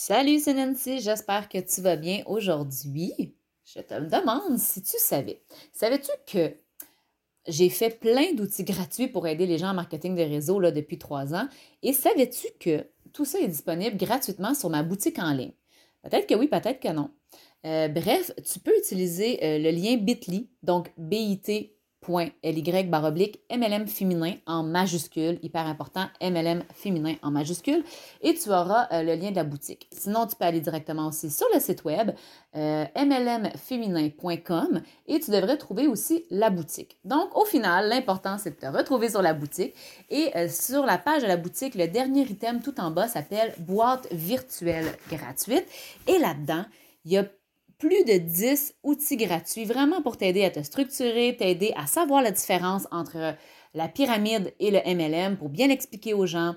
Salut, c'est Nancy, j'espère que tu vas bien aujourd'hui. Je te demande si tu savais. Savais-tu que j'ai fait plein d'outils gratuits pour aider les gens en marketing de réseau depuis trois ans? Et savais-tu que tout ça est disponible gratuitement sur ma boutique en ligne? Peut-être que oui, peut-être que non. Euh, bref, tu peux utiliser euh, le lien bit.ly, donc bit baroblique MLM féminin en majuscule, hyper important, MLM féminin en majuscule, et tu auras euh, le lien de la boutique. Sinon, tu peux aller directement aussi sur le site web euh, mlmféminin.com et tu devrais trouver aussi la boutique. Donc, au final, l'important, c'est de te retrouver sur la boutique et euh, sur la page de la boutique, le dernier item tout en bas s'appelle boîte virtuelle gratuite et là-dedans, il y a plus de 10 outils gratuits vraiment pour t'aider à te structurer, t'aider à savoir la différence entre la pyramide et le MLM pour bien expliquer aux gens,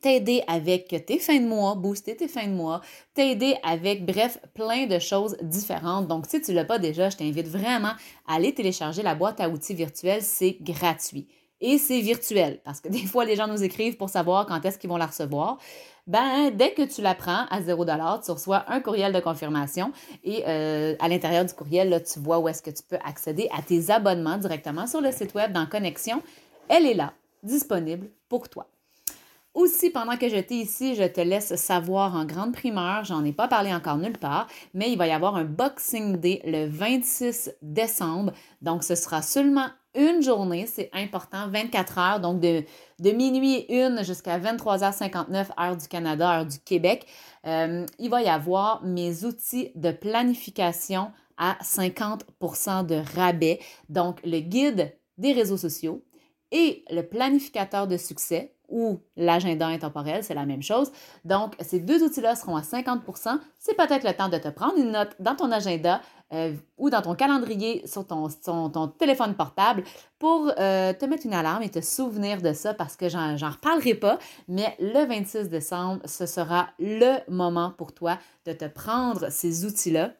t'aider avec tes fins de mois, booster tes fins de mois, t'aider avec, bref, plein de choses différentes. Donc, si tu ne l'as pas déjà, je t'invite vraiment à aller télécharger la boîte à outils virtuelle, c'est gratuit. Et c'est virtuel, parce que des fois, les gens nous écrivent pour savoir quand est-ce qu'ils vont la recevoir ben, dès que tu la prends à 0 tu reçois un courriel de confirmation et euh, à l'intérieur du courriel, là, tu vois où est-ce que tu peux accéder à tes abonnements directement sur le site web dans Connexion. Elle est là, disponible pour toi. Aussi, pendant que j'étais ici, je te laisse savoir en grande primeur, j'en ai pas parlé encore nulle part, mais il va y avoir un Boxing Day le 26 décembre. Donc, ce sera seulement une journée, c'est important, 24 heures, donc de, minuit 1 jusqu'à 23h59, heure du Canada, heure du Québec. Euh, il va y avoir mes outils de planification à 50% de rabais. Donc, le guide des réseaux sociaux et le planificateur de succès ou l'agenda intemporel, c'est la même chose. Donc, ces deux outils-là seront à 50% C'est peut-être le temps de te prendre une note dans ton agenda euh, ou dans ton calendrier sur ton, téléphone portable pour euh, te mettre une alarme et te souvenir de ça parce que j'en reparlerai pas, mais le 26 décembre, ce sera le moment pour toi de te prendre ces outils-là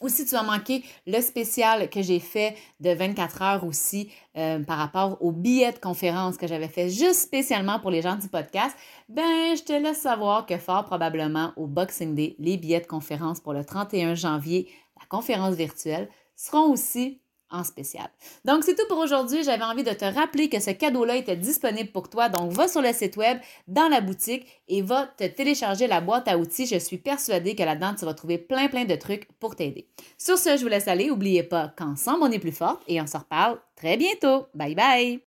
ou si tu as manqué le spécial que j'ai fait de 24 heures aussi euh, par rapport au billet de conférence que j'avais fait juste spécialement pour les gens du podcast, ben je te laisse savoir que fort probablement au Boxing Day, les billets de conférence pour le 31 janvier, la conférence virtuelle, seront aussi en spécial. Donc, c'est tout pour aujourd'hui. J'avais envie de te rappeler que ce cadeau-là était disponible pour toi. Donc, va sur le site web, dans la boutique et va te télécharger la boîte à outils. Je suis persuadée que là-dedans, tu vas trouver plein, plein de trucs pour t'aider. Sur ce, je vous laisse aller. N'oubliez pas qu'ensemble, on est plus fort et on se reparle très bientôt. Bye bye!